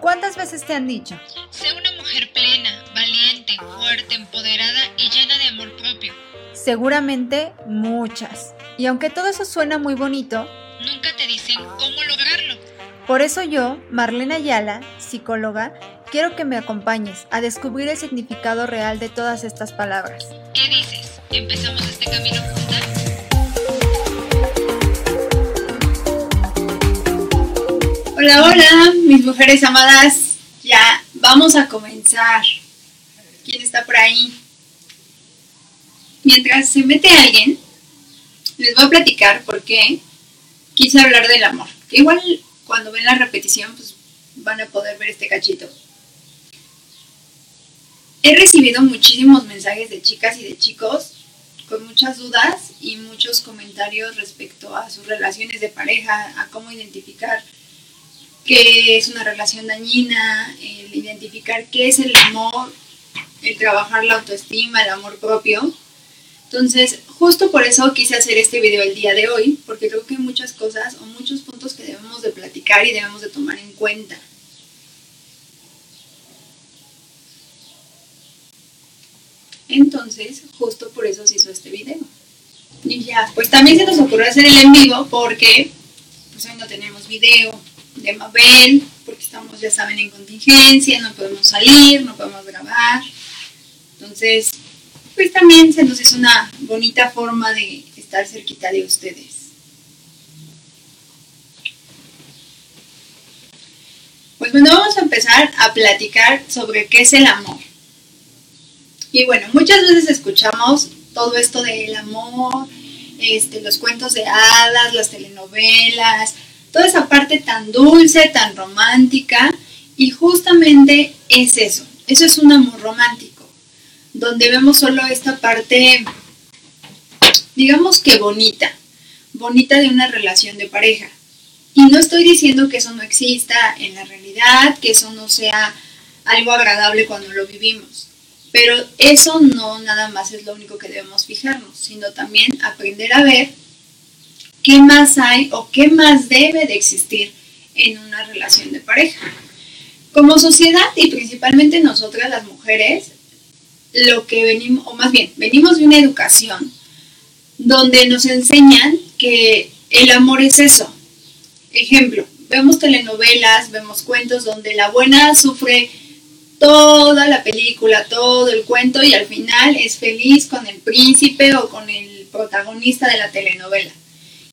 ¿Cuántas veces te han dicho? Sé una mujer plena, valiente, fuerte, empoderada y llena de amor propio. Seguramente muchas. Y aunque todo eso suena muy bonito, Nunca te dicen cómo lograrlo. por eso yo, Marlena Ayala, psicóloga, quiero que me acompañes a descubrir el significado real de todas estas palabras. ¿Qué dices? ¿Empezamos este camino Hola, hola, mis mujeres amadas. Ya vamos a comenzar. ¿Quién está por ahí? Mientras se mete alguien, les voy a platicar por qué quise hablar del amor. Que igual cuando ven la repetición, pues van a poder ver este cachito. He recibido muchísimos mensajes de chicas y de chicos con muchas dudas y muchos comentarios respecto a sus relaciones de pareja, a cómo identificar qué es una relación dañina, el identificar qué es el amor, el trabajar la autoestima, el amor propio. Entonces, justo por eso quise hacer este video el día de hoy, porque creo que hay muchas cosas o muchos puntos que debemos de platicar y debemos de tomar en cuenta. Entonces, justo por eso se hizo este video. Y ya, pues también se nos ocurrió hacer el en vivo porque pues hoy no tenemos video de Mabel, porque estamos, ya saben, en contingencia, no podemos salir, no podemos grabar. Entonces, pues también se nos hizo una bonita forma de estar cerquita de ustedes. Pues bueno, vamos a empezar a platicar sobre qué es el amor. Y bueno, muchas veces escuchamos todo esto del amor, este, los cuentos de hadas, las telenovelas, toda esa parte tan dulce, tan romántica, y justamente es eso, eso es un amor romántico, donde vemos solo esta parte, digamos que bonita, bonita de una relación de pareja. Y no estoy diciendo que eso no exista en la realidad, que eso no sea algo agradable cuando lo vivimos. Pero eso no nada más es lo único que debemos fijarnos, sino también aprender a ver qué más hay o qué más debe de existir en una relación de pareja. Como sociedad y principalmente nosotras las mujeres, lo que venimos, o más bien, venimos de una educación donde nos enseñan que el amor es eso. Ejemplo, vemos telenovelas, vemos cuentos donde la buena sufre toda la película, todo el cuento y al final es feliz con el príncipe o con el protagonista de la telenovela.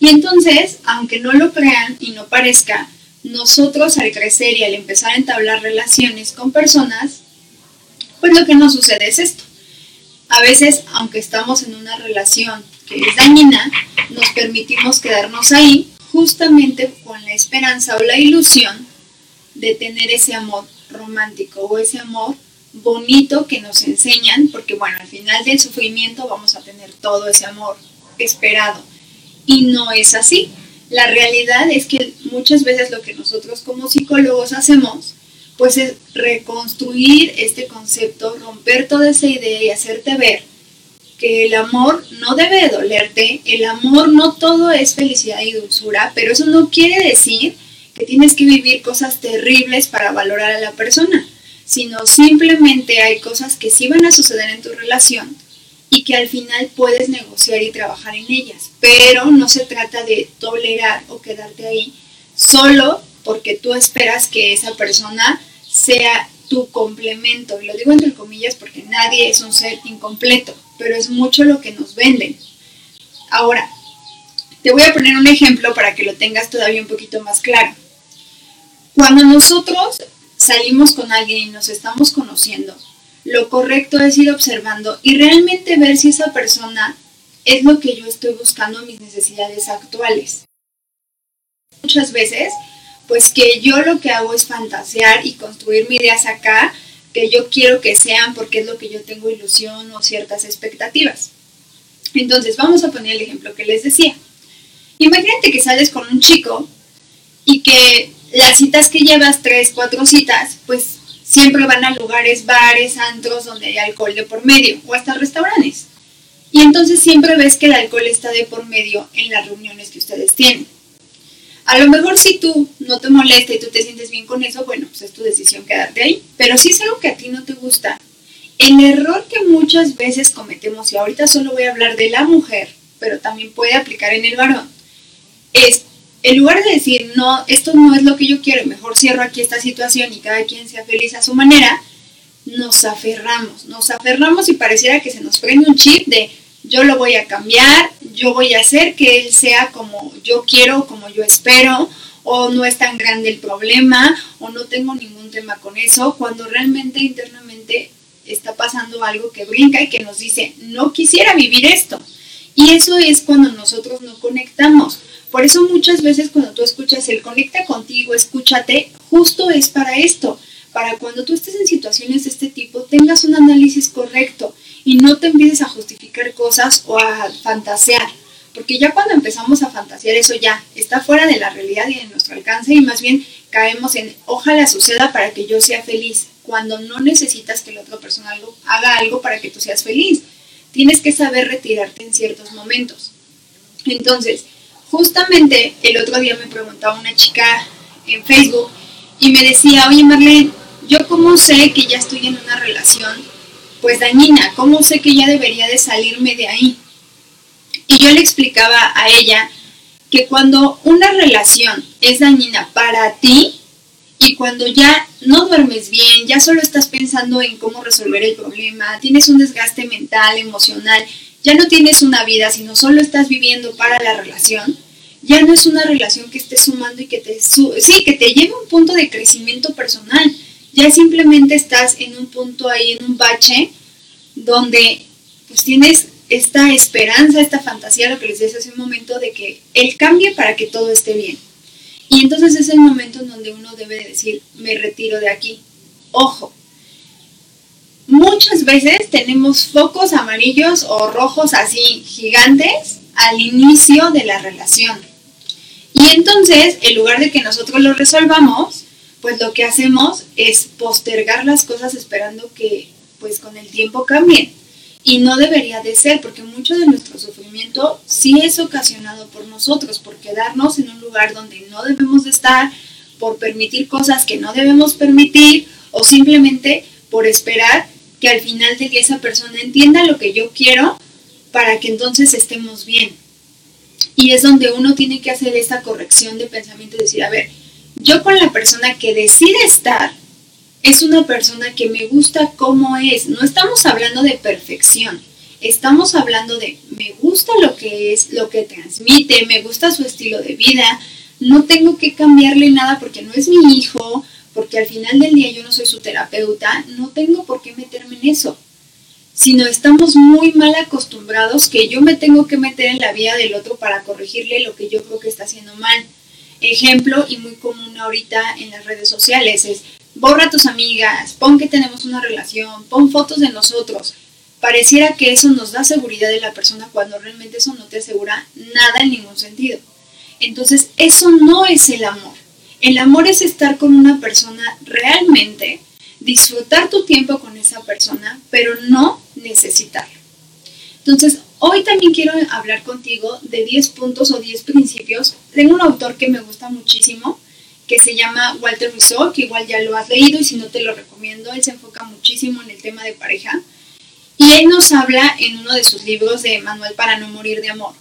Y entonces, aunque no lo crean y no parezca, nosotros al crecer y al empezar a entablar relaciones con personas, pues lo que nos sucede es esto. A veces, aunque estamos en una relación que es dañina, nos permitimos quedarnos ahí justamente con la esperanza o la ilusión de tener ese amor romántico o ese amor bonito que nos enseñan, porque bueno, al final del sufrimiento vamos a tener todo ese amor esperado. Y no es así. La realidad es que muchas veces lo que nosotros como psicólogos hacemos, pues es reconstruir este concepto, romper toda esa idea y hacerte ver que el amor no debe de dolerte, el amor no todo es felicidad y dulzura, pero eso no quiere decir que tienes que vivir cosas terribles para valorar a la persona, sino simplemente hay cosas que sí van a suceder en tu relación y que al final puedes negociar y trabajar en ellas, pero no se trata de tolerar o quedarte ahí solo porque tú esperas que esa persona sea tu complemento, y lo digo entre comillas porque nadie es un ser incompleto, pero es mucho lo que nos venden. Ahora, te voy a poner un ejemplo para que lo tengas todavía un poquito más claro. Cuando nosotros salimos con alguien y nos estamos conociendo, lo correcto es ir observando y realmente ver si esa persona es lo que yo estoy buscando en mis necesidades actuales. Muchas veces, pues que yo lo que hago es fantasear y construir mis ideas acá, que yo quiero que sean porque es lo que yo tengo ilusión o ciertas expectativas. Entonces, vamos a poner el ejemplo que les decía. Imagínate que sales con un chico y que las citas que llevas, tres, cuatro citas, pues siempre van a lugares, bares, antros donde hay alcohol de por medio o hasta restaurantes. Y entonces siempre ves que el alcohol está de por medio en las reuniones que ustedes tienen. A lo mejor si tú no te molesta y tú te sientes bien con eso, bueno, pues es tu decisión quedarte ahí. Pero si es algo que a ti no te gusta, el error que muchas veces cometemos, y ahorita solo voy a hablar de la mujer, pero también puede aplicar en el varón, es en lugar de decir, no, esto no es lo que yo quiero, mejor cierro aquí esta situación y cada quien sea feliz a su manera, nos aferramos, nos aferramos y pareciera que se nos prende un chip de yo lo voy a cambiar, yo voy a hacer que él sea como yo quiero, como yo espero, o no es tan grande el problema, o no tengo ningún tema con eso, cuando realmente internamente está pasando algo que brinca y que nos dice, no quisiera vivir esto. Y eso es cuando nosotros no conectamos. Por eso muchas veces cuando tú escuchas el conecta contigo, escúchate, justo es para esto, para cuando tú estés en situaciones de este tipo tengas un análisis correcto y no te empieces a justificar cosas o a fantasear. Porque ya cuando empezamos a fantasear eso ya está fuera de la realidad y de nuestro alcance y más bien caemos en ojalá suceda para que yo sea feliz, cuando no necesitas que la otra persona haga algo para que tú seas feliz. Tienes que saber retirarte en ciertos momentos. Entonces, justamente el otro día me preguntaba una chica en Facebook y me decía, oye Marlene, ¿yo cómo sé que ya estoy en una relación pues dañina? ¿Cómo sé que ya debería de salirme de ahí? Y yo le explicaba a ella que cuando una relación es dañina para ti y cuando ya no duermes bien, ya solo estás pensando en cómo resolver el problema, tienes un desgaste mental, emocional, ya no tienes una vida, sino solo estás viviendo para la relación, ya no es una relación que esté sumando y que te, sí, que te lleve a un punto de crecimiento personal, ya simplemente estás en un punto ahí, en un bache, donde pues tienes esta esperanza, esta fantasía, lo que les decía hace un momento, de que él cambie para que todo esté bien. Y entonces es el momento en donde uno debe decir, me retiro de aquí. Ojo, muchas veces tenemos focos amarillos o rojos así gigantes al inicio de la relación. Y entonces, en lugar de que nosotros lo resolvamos, pues lo que hacemos es postergar las cosas esperando que pues con el tiempo cambien. Y no debería de ser, porque mucho de nuestro sufrimiento sí es ocasionado por nosotros, por quedarnos en un lugar donde no debemos de estar, por permitir cosas que no debemos permitir, o simplemente por esperar que al final de que esa persona entienda lo que yo quiero para que entonces estemos bien. Y es donde uno tiene que hacer esta corrección de pensamiento y decir, a ver, yo con la persona que decide estar, es una persona que me gusta como es. No estamos hablando de perfección. Estamos hablando de me gusta lo que es, lo que transmite, me gusta su estilo de vida. No tengo que cambiarle nada porque no es mi hijo, porque al final del día yo no soy su terapeuta. No tengo por qué meterme en eso. Sino estamos muy mal acostumbrados que yo me tengo que meter en la vida del otro para corregirle lo que yo creo que está haciendo mal. Ejemplo y muy común ahorita en las redes sociales es borra tus amigas, pon que tenemos una relación, pon fotos de nosotros. Pareciera que eso nos da seguridad de la persona cuando realmente eso no te asegura nada en ningún sentido. Entonces, eso no es el amor. El amor es estar con una persona realmente, disfrutar tu tiempo con esa persona, pero no necesitarlo. Entonces, hoy también quiero hablar contigo de 10 puntos o 10 principios. Tengo un autor que me gusta muchísimo, que se llama Walter Rizzo, que igual ya lo has leído y si no te lo recomiendo, él se enfoca muchísimo en el tema de pareja. Y él nos habla en uno de sus libros de Manual para no morir de amor.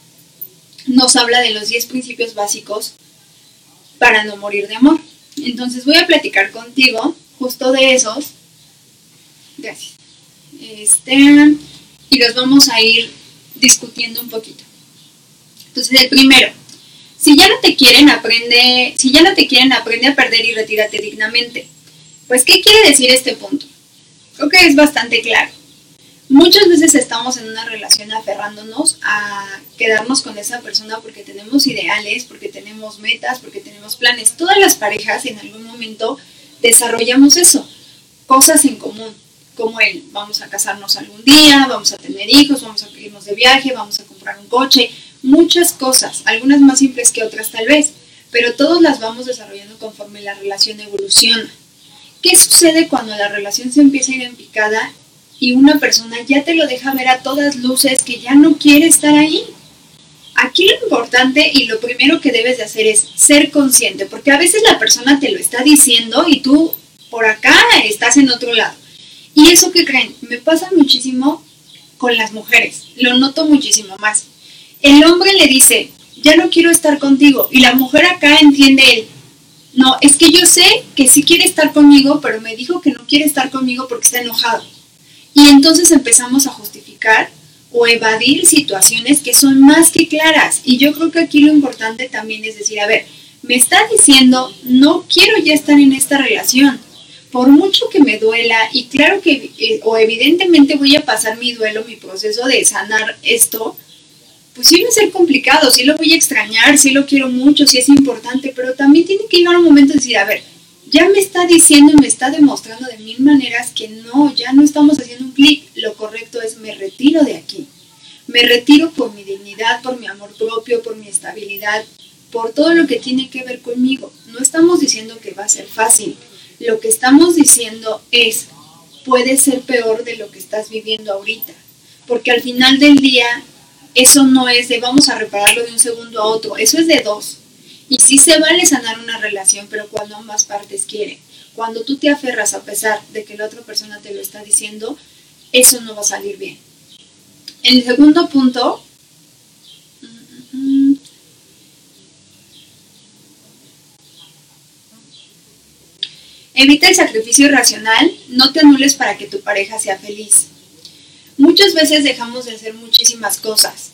Nos habla de los 10 principios básicos para no morir de amor. Entonces voy a platicar contigo justo de esos. Gracias. Este, y los vamos a ir discutiendo un poquito. Entonces, el primero, si ya no te quieren, aprende, si ya no te quieren, aprende a perder y retírate dignamente. Pues, ¿qué quiere decir este punto? Creo que es bastante claro. Muchas veces estamos en una relación aferrándonos a quedarnos con esa persona porque tenemos ideales, porque tenemos metas, porque tenemos planes. Todas las parejas en algún momento desarrollamos eso, cosas en común, como el vamos a casarnos algún día, vamos a tener hijos, vamos a irnos de viaje, vamos a comprar un coche, muchas cosas, algunas más simples que otras tal vez, pero todos las vamos desarrollando conforme la relación evoluciona. ¿Qué sucede cuando la relación se empieza a ir y una persona ya te lo deja ver a todas luces que ya no quiere estar ahí? Aquí lo importante y lo primero que debes de hacer es ser consciente, porque a veces la persona te lo está diciendo y tú por acá estás en otro lado. Y eso que creen, me pasa muchísimo con las mujeres, lo noto muchísimo más. El hombre le dice, ya no quiero estar contigo, y la mujer acá entiende él, no, es que yo sé que sí quiere estar conmigo, pero me dijo que no quiere estar conmigo porque está enojado. Y entonces empezamos a justificar o evadir situaciones que son más que claras. Y yo creo que aquí lo importante también es decir, a ver, me está diciendo, no quiero ya estar en esta relación. Por mucho que me duela, y claro que, eh, o evidentemente voy a pasar mi duelo, mi proceso de sanar esto, pues sí va a ser complicado, sí lo voy a extrañar, sí lo quiero mucho, sí es importante, pero también tiene que llegar un momento de decir, a ver, ya me está diciendo y me está demostrando de mil maneras que no, ya no estamos haciendo un clic, lo correcto es me retiro de aquí. Me retiro por mi dignidad, por mi amor propio, por mi estabilidad, por todo lo que tiene que ver conmigo. No estamos diciendo que va a ser fácil. Lo que estamos diciendo es, puede ser peor de lo que estás viviendo ahorita. Porque al final del día, eso no es de vamos a repararlo de un segundo a otro, eso es de dos. Y sí se vale sanar una relación, pero cuando ambas partes quieren. Cuando tú te aferras a pesar de que la otra persona te lo está diciendo, eso no va a salir bien. El segundo punto, evita el sacrificio irracional, no te anules para que tu pareja sea feliz. Muchas veces dejamos de hacer muchísimas cosas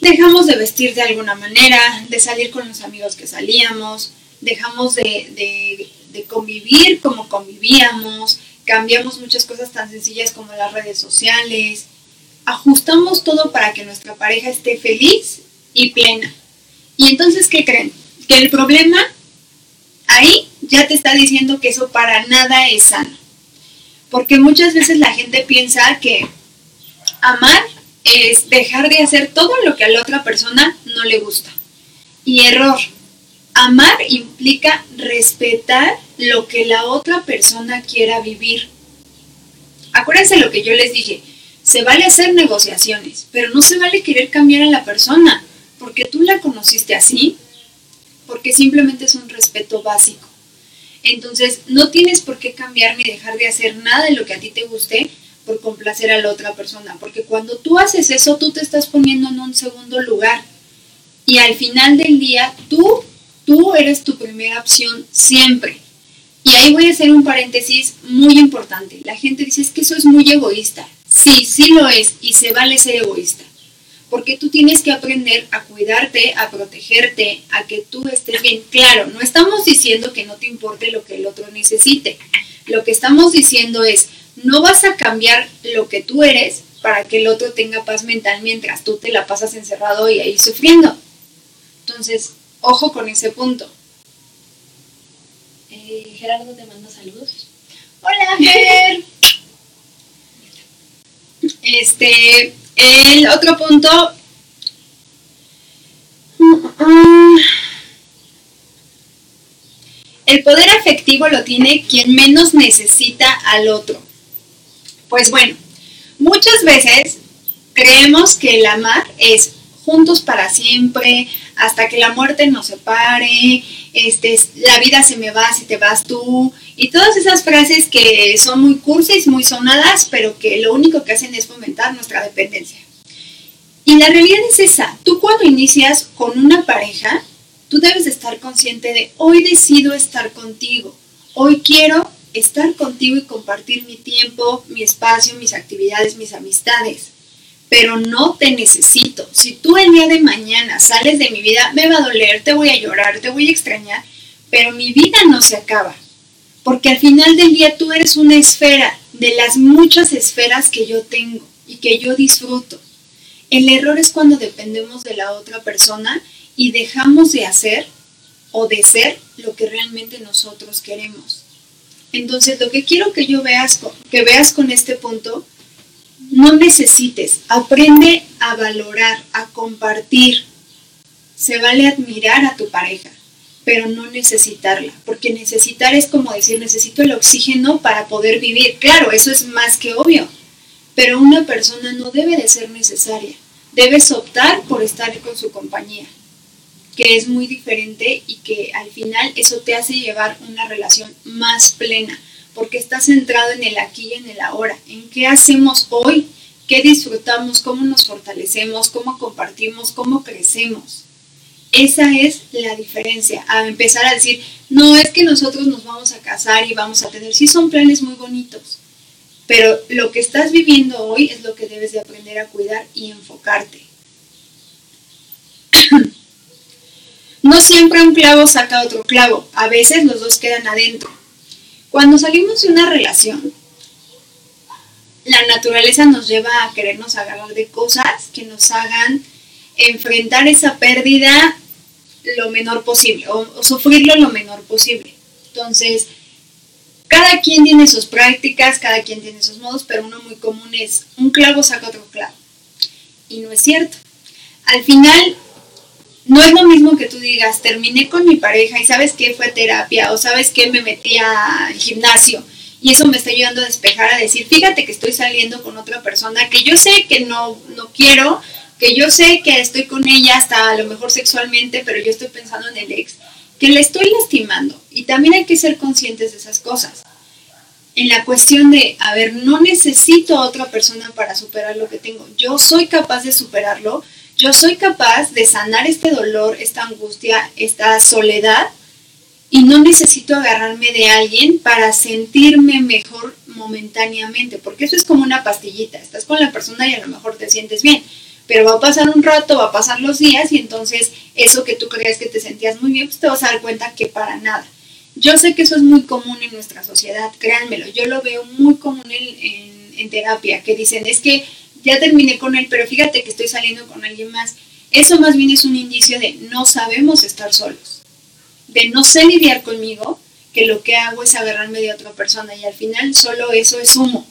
dejamos de vestir de alguna manera, de salir con los amigos que salíamos, dejamos de, convivir como convivíamos, cambiamos muchas cosas tan sencillas como las redes sociales, ajustamos todo para que nuestra pareja esté feliz y plena. Y entonces, ¿qué creen? Que el problema ahí ya te está diciendo que eso para nada es sano. Porque muchas veces la gente piensa que amar es dejar de hacer todo lo que a la otra persona no le gusta. Y error. Amar implica respetar lo que la otra persona quiera vivir. Acuérdense lo que yo les dije. Se vale hacer negociaciones, pero no se vale querer cambiar a la persona porque tú la conociste así, porque simplemente es un respeto básico. Entonces, no tienes por qué cambiar ni dejar de hacer nada de lo que a ti te guste por complacer a la otra persona, porque cuando tú haces eso, tú te estás poniendo en un segundo lugar. Y al final del día, tú, tú eres tu primera opción siempre. Y ahí voy a hacer un paréntesis muy importante. La gente dice, es que eso es muy egoísta. Sí, sí lo es, y se vale ser egoísta. Porque tú tienes que aprender a cuidarte, a protegerte, a que tú estés bien. Claro, no estamos diciendo que no te importe lo que el otro necesite. Lo que estamos diciendo es, no vas a cambiar lo que tú eres para que el otro tenga paz mental mientras tú te la pasas encerrado y ahí sufriendo. Entonces, ojo con ese punto. Eh, Gerardo te manda saludos. Hola, Ger. Este, el otro punto. El poder afectivo lo tiene quien menos necesita al otro. Pues bueno, muchas veces creemos que el amar es juntos para siempre, hasta que la muerte nos separe, este, la vida se me va si te vas tú, y todas esas frases que son muy cursis, muy sonadas, pero que lo único que hacen es fomentar nuestra dependencia. Y la realidad es esa, tú cuando inicias con una pareja, tú debes estar consciente de hoy decido estar contigo, hoy quiero estar contigo y compartir mi tiempo, mi espacio, mis actividades, mis amistades. Pero no te necesito. Si tú el día de mañana sales de mi vida, me va a doler, te voy a llorar, te voy a extrañar, pero mi vida no se acaba. Porque al final del día tú eres una esfera de las muchas esferas que yo tengo y que yo disfruto. El error es cuando dependemos de la otra persona y dejamos de hacer o de ser lo que realmente nosotros queremos. Entonces, lo que quiero que yo veas, que veas con este punto, no necesites, aprende a valorar, a compartir. Se vale admirar a tu pareja, pero no necesitarla, porque necesitar es como decir, necesito el oxígeno para poder vivir. Claro, eso es más que obvio, pero una persona no debe de ser necesaria, debes optar por estar con su compañía, que es muy diferente y que al final eso te hace llevar una relación más plena, porque estás centrado en el aquí y en el ahora, en qué hacemos hoy, qué disfrutamos, cómo nos fortalecemos, cómo compartimos, cómo crecemos. Esa es la diferencia, a empezar a decir, no es que nosotros nos vamos a casar y vamos a tener, sí son planes muy bonitos, pero lo que estás viviendo hoy es lo que debes de aprender a cuidar y enfocarte. no siempre un clavo saca otro clavo, a veces los dos quedan adentro. Cuando salimos de una relación, la naturaleza nos lleva a querernos agarrar de cosas que nos hagan enfrentar esa pérdida lo menor posible o, sufrirlo lo menor posible. Entonces, cada quien tiene sus prácticas, cada quien tiene sus modos, pero uno muy común es un clavo saca otro clavo. Y no es cierto. Al final, no es lo mismo que tú digas, terminé con mi pareja y sabes qué fue terapia o sabes qué me metí al gimnasio y eso me está ayudando a despejar, a decir, fíjate que estoy saliendo con otra persona que yo sé que no, no quiero, que yo sé que estoy con ella hasta a lo mejor sexualmente, pero yo estoy pensando en el ex que le estoy lastimando. Y también hay que ser conscientes de esas cosas. En la cuestión de, a ver, no necesito a otra persona para superar lo que tengo. Yo soy capaz de superarlo. Yo soy capaz de sanar este dolor, esta angustia, esta soledad. Y no necesito agarrarme de alguien para sentirme mejor momentáneamente. Porque eso es como una pastillita. Estás con la persona y a lo mejor te sientes bien pero va a pasar un rato, va a pasar los días y entonces eso que tú crees que te sentías muy bien, pues te vas a dar cuenta que para nada. Yo sé que eso es muy común en nuestra sociedad, créanmelo, yo lo veo muy común en, terapia, que dicen, es que ya terminé con él, pero fíjate que estoy saliendo con alguien más. Eso más bien es un indicio de no sabemos estar solos, de no sé lidiar conmigo, que lo que hago es agarrarme de otra persona y al final solo eso es humo.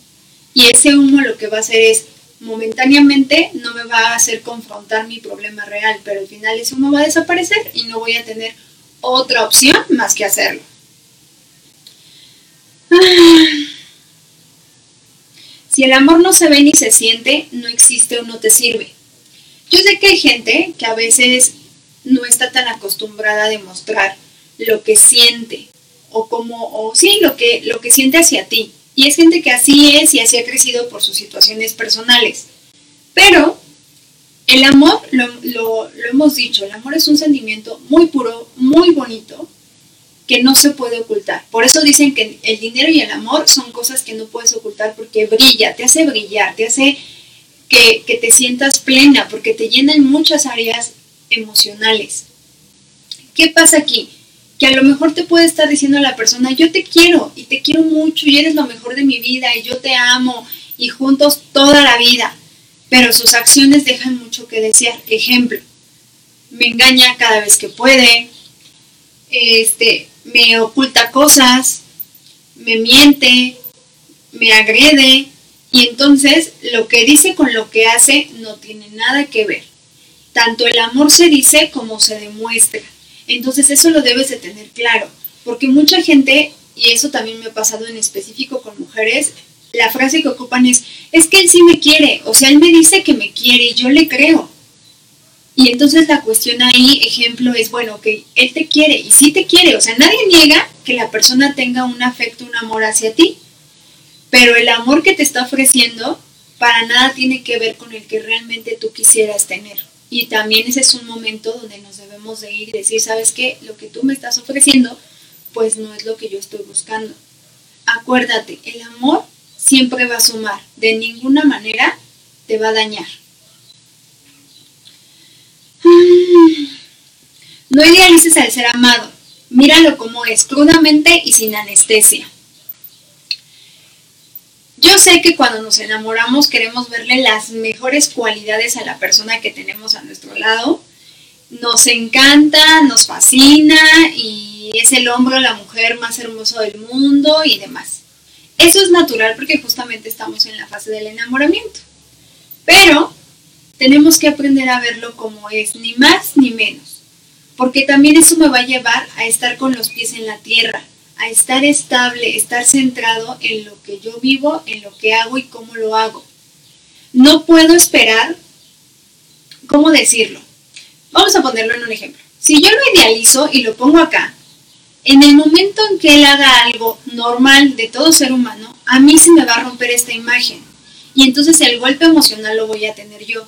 Y ese humo lo que va a hacer es momentáneamente no me va a hacer confrontar mi problema real, pero al final ese humo va a desaparecer y no voy a tener otra opción más que hacerlo. Si el amor no se ve ni se siente, no existe o no te sirve. Yo sé que hay gente que a veces no está tan acostumbrada a demostrar lo que siente o como o sí, lo que lo que siente hacia ti. Y es gente que así es y así ha crecido por sus situaciones personales. Pero el amor, lo, hemos dicho, el amor es un sentimiento muy puro, muy bonito, que no se puede ocultar. Por eso dicen que el dinero y el amor son cosas que no puedes ocultar porque brilla, te hace brillar, te hace que, que te sientas plena, porque te llenan muchas áreas emocionales. ¿Qué pasa aquí? Que a lo mejor te puede estar diciendo la persona, yo te quiero y te quiero mucho y eres lo mejor de mi vida y yo te amo y juntos toda la vida, pero sus acciones dejan mucho que desear. Ejemplo, me engaña cada vez que puede, este, me oculta cosas, me miente, me agrede y entonces lo que dice con lo que hace no tiene nada que ver. Tanto el amor se dice como se demuestra. Entonces eso lo debes de tener claro, porque mucha gente, y eso también me ha pasado en específico con mujeres, la frase que ocupan es, es que él sí me quiere, o sea, él me dice que me quiere y yo le creo. Y entonces la cuestión ahí, ejemplo, es, bueno, que él te quiere y sí te quiere, o sea, nadie niega que la persona tenga un afecto, un amor hacia ti, pero el amor que te está ofreciendo para nada tiene que ver con el que realmente tú quisieras tener. Y también ese es un momento donde nos debemos de ir y decir, ¿sabes qué? Lo que tú me estás ofreciendo, pues no es lo que yo estoy buscando. Acuérdate, el amor siempre va a sumar, de ninguna manera te va a dañar. No idealices al ser amado, míralo como es, crudamente y sin anestesia. Yo sé que cuando nos enamoramos queremos verle las mejores cualidades a la persona que tenemos a nuestro lado. Nos encanta, nos fascina y es el hombre o la mujer más hermoso del mundo y demás. Eso es natural porque justamente estamos en la fase del enamoramiento. Pero tenemos que aprender a verlo como es, ni más ni menos. Porque también eso me va a llevar a estar con los pies en la tierra, a estar estable, estar centrado en lo que yo vivo, en lo que hago y cómo lo hago. No puedo esperar ¿cómo decirlo? Vamos a ponerlo en un ejemplo. Si yo lo idealizo y lo pongo acá, en el momento en que él haga algo normal de todo ser humano, a mí se me va a romper esta imagen. Y entonces el golpe emocional lo voy a tener yo.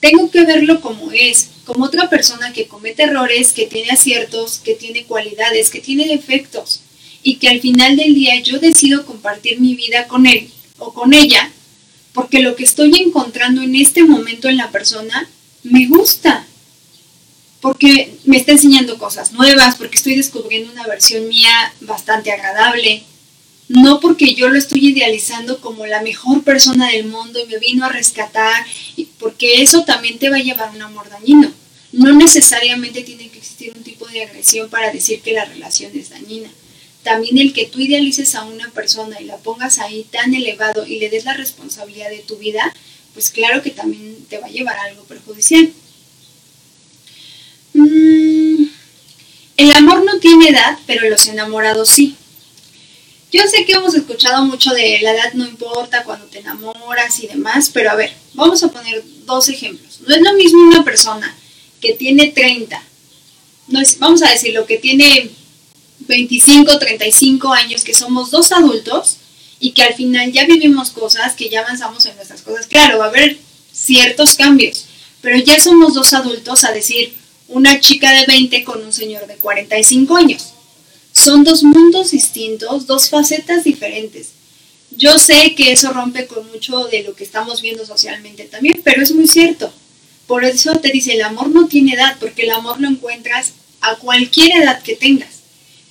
Tengo que verlo como es, como otra persona que comete errores, que tiene aciertos, que tiene cualidades, que tiene defectos. Y que al final del día yo decido compartir mi vida con él o con ella, porque lo que estoy encontrando en este momento en la persona me gusta porque me está enseñando cosas nuevas, porque estoy descubriendo una versión mía bastante agradable, no porque yo lo estoy idealizando como la mejor persona del mundo y me vino a rescatar, porque eso también te va a llevar a un amor dañino. No necesariamente tiene que existir un tipo de agresión para decir que la relación es dañina. También el que tú idealices a una persona y la pongas ahí tan elevado y le des la responsabilidad de tu vida, pues claro que también te va a llevar a algo perjudicial. Mm, el amor no tiene edad, pero los enamorados sí. Yo sé que hemos escuchado mucho de la edad no importa cuando te enamoras y demás, pero a ver, vamos a poner dos ejemplos. No es lo mismo una persona que tiene 30, no es, vamos a decir lo que tiene 25, 35 años, que somos dos adultos y que al final ya vivimos cosas, que ya avanzamos en nuestras cosas. Claro, va a haber ciertos cambios, pero ya somos dos adultos a decir, una chica de 20 con un señor de 45 años. Son dos mundos distintos, dos facetas diferentes. Yo sé que eso rompe con mucho de lo que estamos viendo socialmente también, pero es muy cierto. Por eso te dice, el amor no tiene edad, porque el amor lo encuentras a cualquier edad que tengas.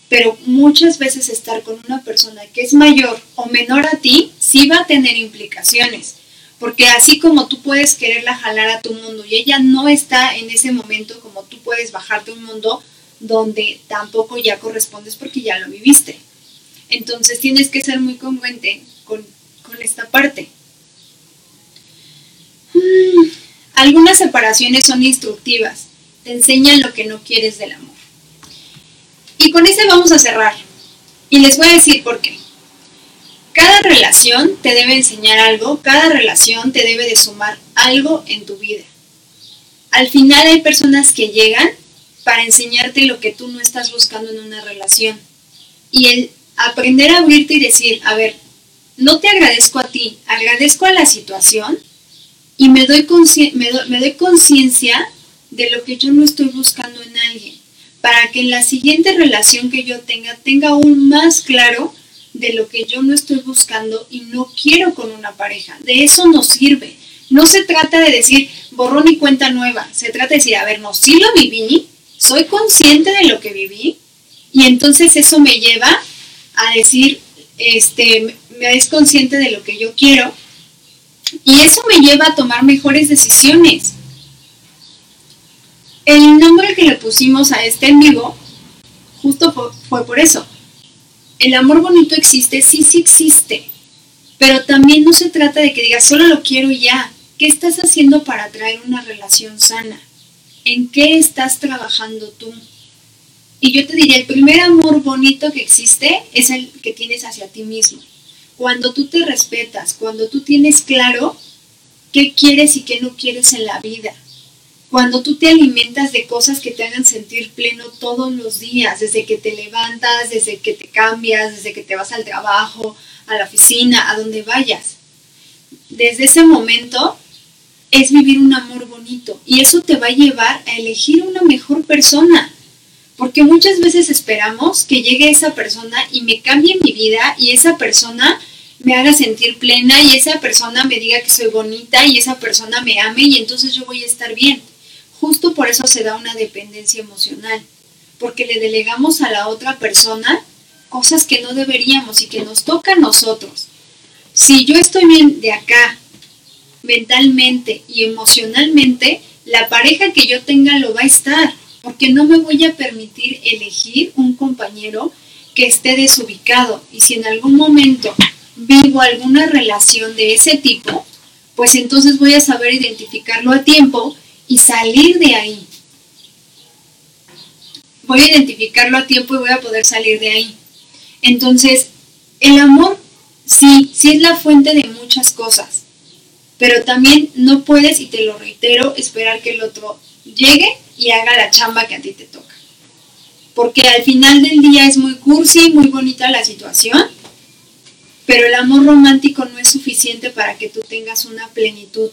Pero muchas veces estar con una persona que es mayor o menor a ti sí va a tener implicaciones porque así como tú puedes quererla jalar a tu mundo y ella no está en ese momento como tú puedes bajarte a un mundo donde tampoco ya correspondes porque ya lo viviste. Entonces tienes que ser muy congruente con, esta parte. Mm, algunas separaciones son instructivas, te enseñan lo que no quieres del amor. Y con ese vamos a cerrar. Y les voy a decir por qué. Cada relación te debe enseñar algo, cada relación te debe de sumar algo en tu vida. Al final hay personas que llegan para enseñarte lo que tú no estás buscando en una relación. Y el aprender a abrirte y decir, a ver, no te agradezco a ti, agradezco a la situación y me doy, me, me doy conciencia de lo que yo no estoy buscando en alguien, para que en la siguiente relación que yo tenga tenga aún más claro de lo que yo no estoy buscando y no quiero con una pareja. De eso no sirve. No se trata de decir borrón y cuenta nueva. Se trata de decir, a ver, no, sí lo viví, soy consciente de lo que viví y entonces eso me lleva a decir, este, me es consciente de lo que yo quiero y eso me lleva a tomar mejores decisiones. El nombre que le pusimos a este en vivo justo fue por eso, el amor bonito existe, sí, sí existe, pero también no se trata de que digas, solo lo quiero ya. ¿Qué estás haciendo para atraer una relación sana? ¿En qué estás trabajando tú? Y yo te diría, el primer amor bonito que existe es el que tienes hacia ti mismo. Cuando tú te respetas, cuando tú tienes claro qué quieres y qué no quieres en la vida cuando tú te alimentas de cosas que te hagan sentir pleno todos los días, desde que te levantas, desde que te cambias, desde que te vas al trabajo, a la oficina, a donde vayas. Desde ese momento es vivir un amor bonito y eso te va a llevar a elegir una mejor persona. Porque muchas veces esperamos que llegue esa persona y me cambie mi vida y esa persona me haga sentir plena y esa persona me diga que soy bonita y esa persona me ame y entonces yo voy a estar bien. Justo por eso se da una dependencia emocional, porque le delegamos a la otra persona cosas que no deberíamos y que nos toca a nosotros. Si yo estoy bien de acá, mentalmente y emocionalmente, la pareja que yo tenga lo va a estar, porque no me voy a permitir elegir un compañero que esté desubicado. Y si en algún momento vivo alguna relación de ese tipo, pues entonces voy a saber identificarlo a tiempo y salir de ahí. Voy a identificarlo a tiempo y voy a poder salir de ahí. Entonces, el amor sí, sí es la fuente de muchas cosas, pero también no puedes, y te lo reitero, esperar que el otro llegue y haga la chamba que a ti te toca. Porque al final del día es muy cursi, muy bonita la situación, pero el amor romántico no es suficiente para que tú tengas una plenitud.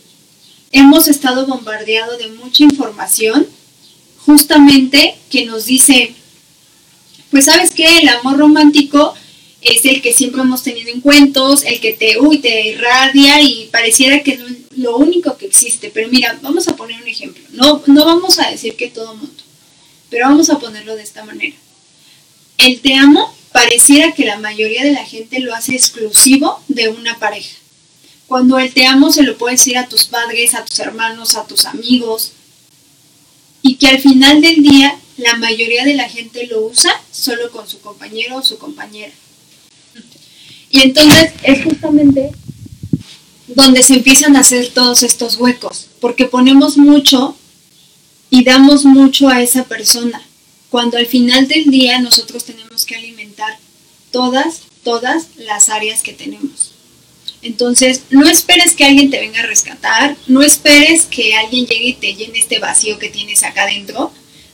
Hemos estado bombardeados de mucha información justamente que nos dice, pues sabes qué, el amor romántico es el que siempre hemos tenido en cuentos, el que te, uy, te irradia y pareciera que es lo único que existe. Pero mira, vamos a poner un ejemplo. No, no vamos a decir que todo mundo, pero vamos a ponerlo de esta manera. El te amo pareciera que la mayoría de la gente lo hace exclusivo de una pareja. Cuando el te amo se lo puedes decir a tus padres, a tus hermanos, a tus amigos, y que al final del día la mayoría de la gente lo usa solo con su compañero o su compañera. Y entonces es justamente donde se empiezan a hacer todos estos huecos, porque ponemos mucho y damos mucho a esa persona, cuando al final del día nosotros tenemos que alimentar todas, todas las áreas que tenemos. Entonces, no esperes que alguien te venga a rescatar, no esperes que alguien llegue y te llene este vacío que tienes acá adentro.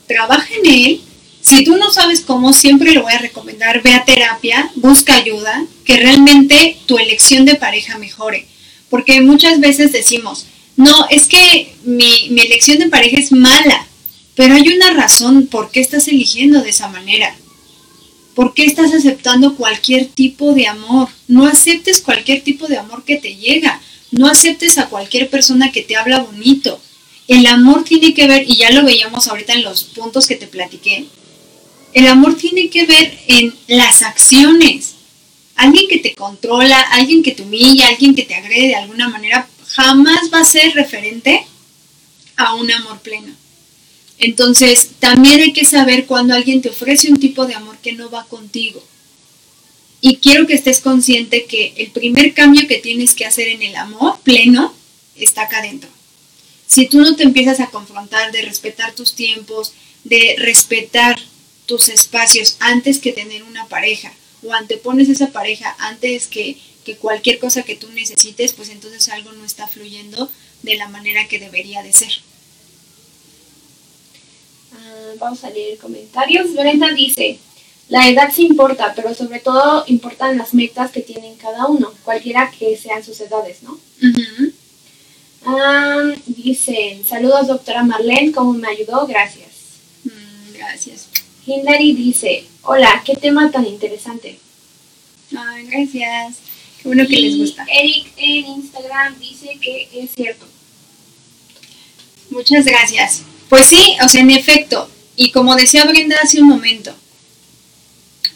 Trabaja en él, si tú no sabes cómo, siempre le voy a recomendar, ve a terapia, busca ayuda, que realmente tu elección de pareja mejore. Porque muchas veces decimos, no, es que mi, mi elección de pareja es mala, pero hay una razón por qué estás eligiendo de esa manera. ¿Por qué estás aceptando cualquier tipo de amor? No aceptes cualquier tipo de amor que te llega. No aceptes a cualquier persona que te habla bonito. El amor tiene que ver, y ya lo veíamos ahorita en los puntos que te platiqué, el amor tiene que ver en las acciones. Alguien que te controla, alguien que te humilla, alguien que te agrede de alguna manera, jamás va a ser referente a un amor pleno. Entonces, también hay que saber cuando alguien te ofrece un tipo de amor que no va contigo. Y quiero que estés consciente que el primer cambio que tienes que hacer en el amor pleno está acá adentro. Si tú no te empiezas a confrontar de respetar tus tiempos, de respetar tus espacios antes que tener una pareja o antepones esa pareja antes que, cualquier cosa que tú necesites, pues entonces algo no está fluyendo de la manera que debería de ser. Vamos a leer comentarios. Brenda dice, la edad sí importa, pero sobre todo importan las metas que tienen cada uno, cualquiera que sean sus edades, ¿no? Ah, dicen, saludos doctora Marlene, ¿cómo me ayudó? Gracias. Mm, gracias. Hillary dice, hola, qué tema tan interesante. Ay, gracias. Qué bueno que les gusta. Eric en Instagram dice que es cierto. Muchas gracias. Pues sí, o sea, en efecto, y como decía Brenda hace un momento,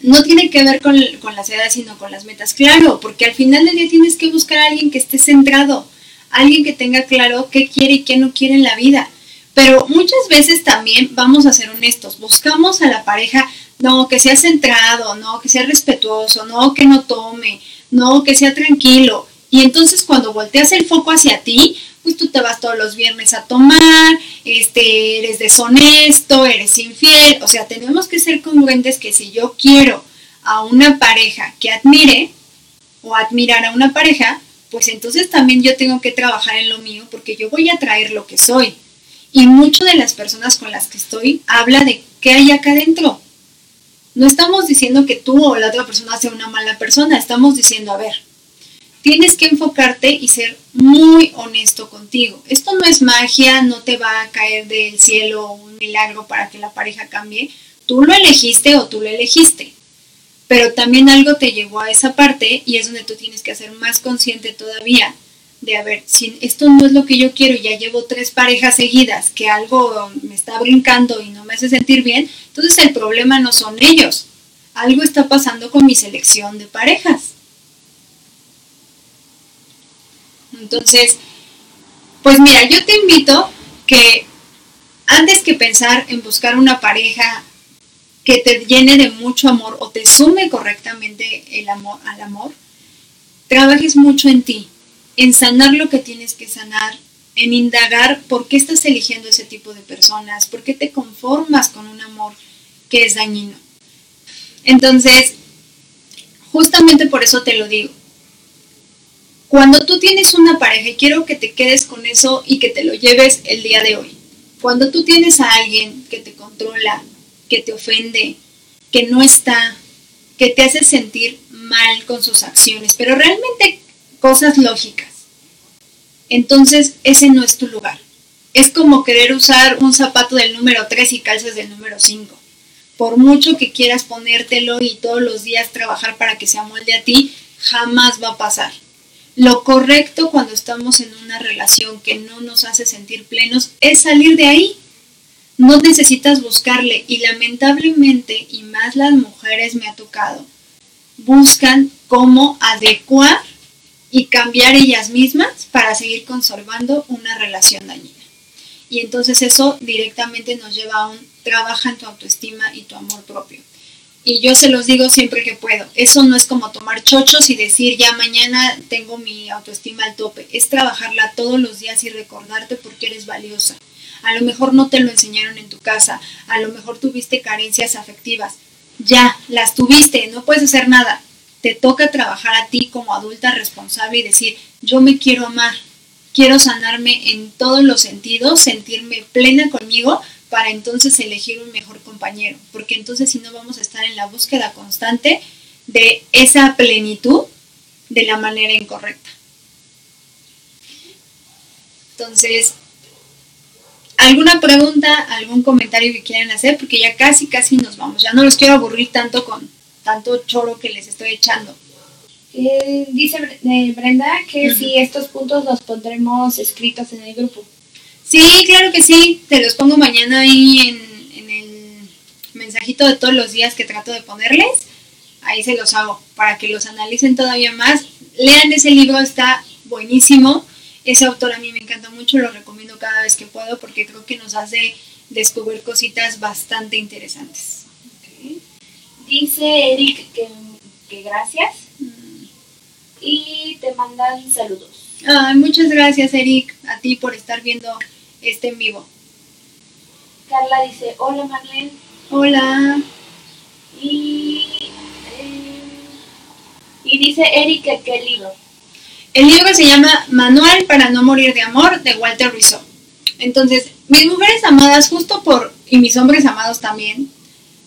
no tiene que ver con, con, las edades, sino con las metas. Claro, porque al final del día tienes que buscar a alguien que esté centrado, alguien que tenga claro qué quiere y qué no quiere en la vida. Pero muchas veces también, vamos a ser honestos, buscamos a la pareja, no, que sea centrado, no, que sea respetuoso, no, que no tome, no, que sea tranquilo. Y entonces cuando volteas el foco hacia ti, pues tú te vas todos los viernes a tomar, este, eres deshonesto, eres infiel. O sea, tenemos que ser congruentes que si yo quiero a una pareja que admire o admirar a una pareja, pues entonces también yo tengo que trabajar en lo mío porque yo voy a traer lo que soy. Y mucho de las personas con las que estoy habla de qué hay acá adentro. No estamos diciendo que tú o la otra persona sea una mala persona, estamos diciendo, a ver, tienes que enfocarte y ser muy honesto contigo. Esto no es magia, no te va a caer del cielo un milagro para que la pareja cambie. Tú lo elegiste o tú lo elegiste. Pero también algo te llevó a esa parte y es donde tú tienes que ser más consciente todavía de, a ver, si esto no es lo que yo quiero, ya llevo tres parejas seguidas, que algo me está brincando y no me hace sentir bien, entonces el problema no son ellos. Algo está pasando con mi selección de parejas. Entonces, pues mira, yo te invito que antes que pensar en buscar una pareja que te llene de mucho amor o te sume correctamente el amor al amor, trabajes mucho en ti, en sanar lo que tienes que sanar, en indagar por qué estás eligiendo ese tipo de personas, por qué te conformas con un amor que es dañino. Entonces, justamente por eso te lo digo. Cuando tú tienes una pareja, y quiero que te quedes con eso y que te lo lleves el día de hoy. Cuando tú tienes a alguien que te controla, que te ofende, que no está, que te hace sentir mal con sus acciones, pero realmente cosas lógicas. Entonces ese no es tu lugar. Es como querer usar un zapato del número 3 y calzas del número 5. Por mucho que quieras ponértelo y todos los días trabajar para que se amolde a ti, jamás va a pasar. Lo correcto cuando estamos en una relación que no nos hace sentir plenos es salir de ahí. No necesitas buscarle y lamentablemente, y más las mujeres me ha tocado, buscan cómo adecuar y cambiar ellas mismas para seguir conservando una relación dañina. Y entonces eso directamente nos lleva a un trabaja en tu autoestima y tu amor propio. Y yo se los digo siempre que puedo. Eso no es como tomar chochos y decir ya mañana tengo mi autoestima al tope. Es trabajarla todos los días y recordarte porque eres valiosa. A lo mejor no te lo enseñaron en tu casa. A lo mejor tuviste carencias afectivas. Ya, las tuviste, no puedes hacer nada. Te toca trabajar a ti como adulta responsable y decir, yo me quiero amar. Quiero sanarme en todos los sentidos, sentirme plena conmigo para entonces elegir un mejor compañero, porque entonces si no vamos a estar en la búsqueda constante de esa plenitud de la manera incorrecta. Entonces, ¿alguna pregunta, algún comentario que quieran hacer? Porque ya casi, casi nos vamos. Ya no los quiero aburrir tanto con tanto choro que les estoy echando. Eh, dice eh, Brenda que si estos puntos los pondremos escritos en el grupo. Sí, claro que sí. Te los pongo mañana ahí en, en el mensajito de todos los días que trato de ponerles. Ahí se los hago para que los analicen todavía más. Lean ese libro, está buenísimo. Ese autor a mí me encanta mucho, lo recomiendo cada vez que puedo porque creo que nos hace descubrir cositas bastante interesantes. Dice Eric que, que gracias mm. y te mandan saludos. Ay, muchas gracias Eric a ti por estar viendo este en vivo. Carla dice, hola Marlene. Hola. Y, eh, y dice Eric que qué libro. El libro se llama Manual para no morir de amor de Walter Rizzo. Entonces, mis mujeres amadas, justo por, y mis hombres amados también,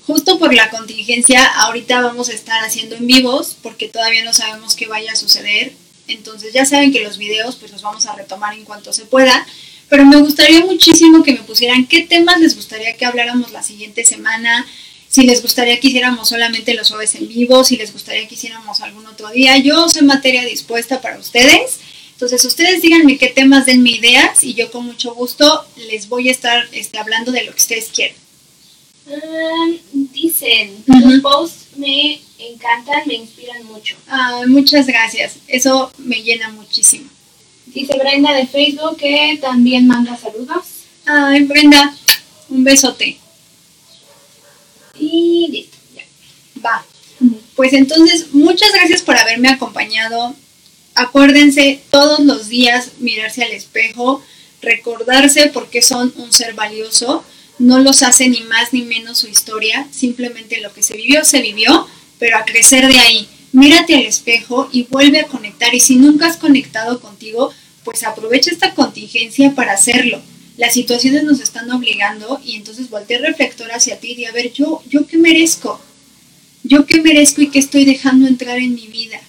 justo por la contingencia, ahorita vamos a estar haciendo en vivos porque todavía no sabemos qué vaya a suceder. Entonces ya saben que los videos pues los vamos a retomar en cuanto se pueda pero me gustaría muchísimo que me pusieran qué temas les gustaría que habláramos la siguiente semana, si les gustaría que hiciéramos solamente los jueves en vivo, si les gustaría que hiciéramos algún otro día. Yo soy materia dispuesta para ustedes. Entonces, ustedes díganme qué temas, denme ideas y yo con mucho gusto les voy a estar este, hablando de lo que ustedes quieran. Um, dicen, los posts me encantan, me inspiran mucho. muchas gracias, eso me llena muchísimo. Dice Brenda de Facebook que también manda saludos. Ay, Brenda, un besote. Y listo, ya. Va. Pues entonces, muchas gracias por haberme acompañado. Acuérdense todos los días mirarse al espejo, recordarse por qué son un ser valioso. No los hace ni más ni menos su historia, simplemente lo que se vivió, se vivió, pero a crecer de ahí. Mírate al espejo y vuelve a conectar. Y si nunca has conectado contigo, pues aprovecha esta contingencia para hacerlo. Las situaciones nos están obligando y entonces voltea el reflector hacia ti y a ver, yo, yo qué merezco, yo qué merezco y qué estoy dejando entrar en mi vida.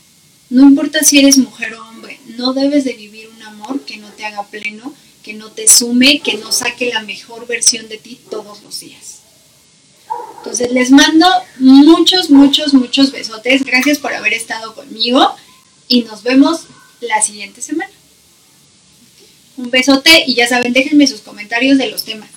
No importa si eres mujer o hombre, no debes de vivir un amor que no te haga pleno, que no te sume, que no saque la mejor versión de ti todos los días. Entonces les mando muchos, muchos, muchos besotes. Gracias por haber estado conmigo y nos vemos la siguiente semana. Un besote y ya saben, déjenme sus comentarios de los temas.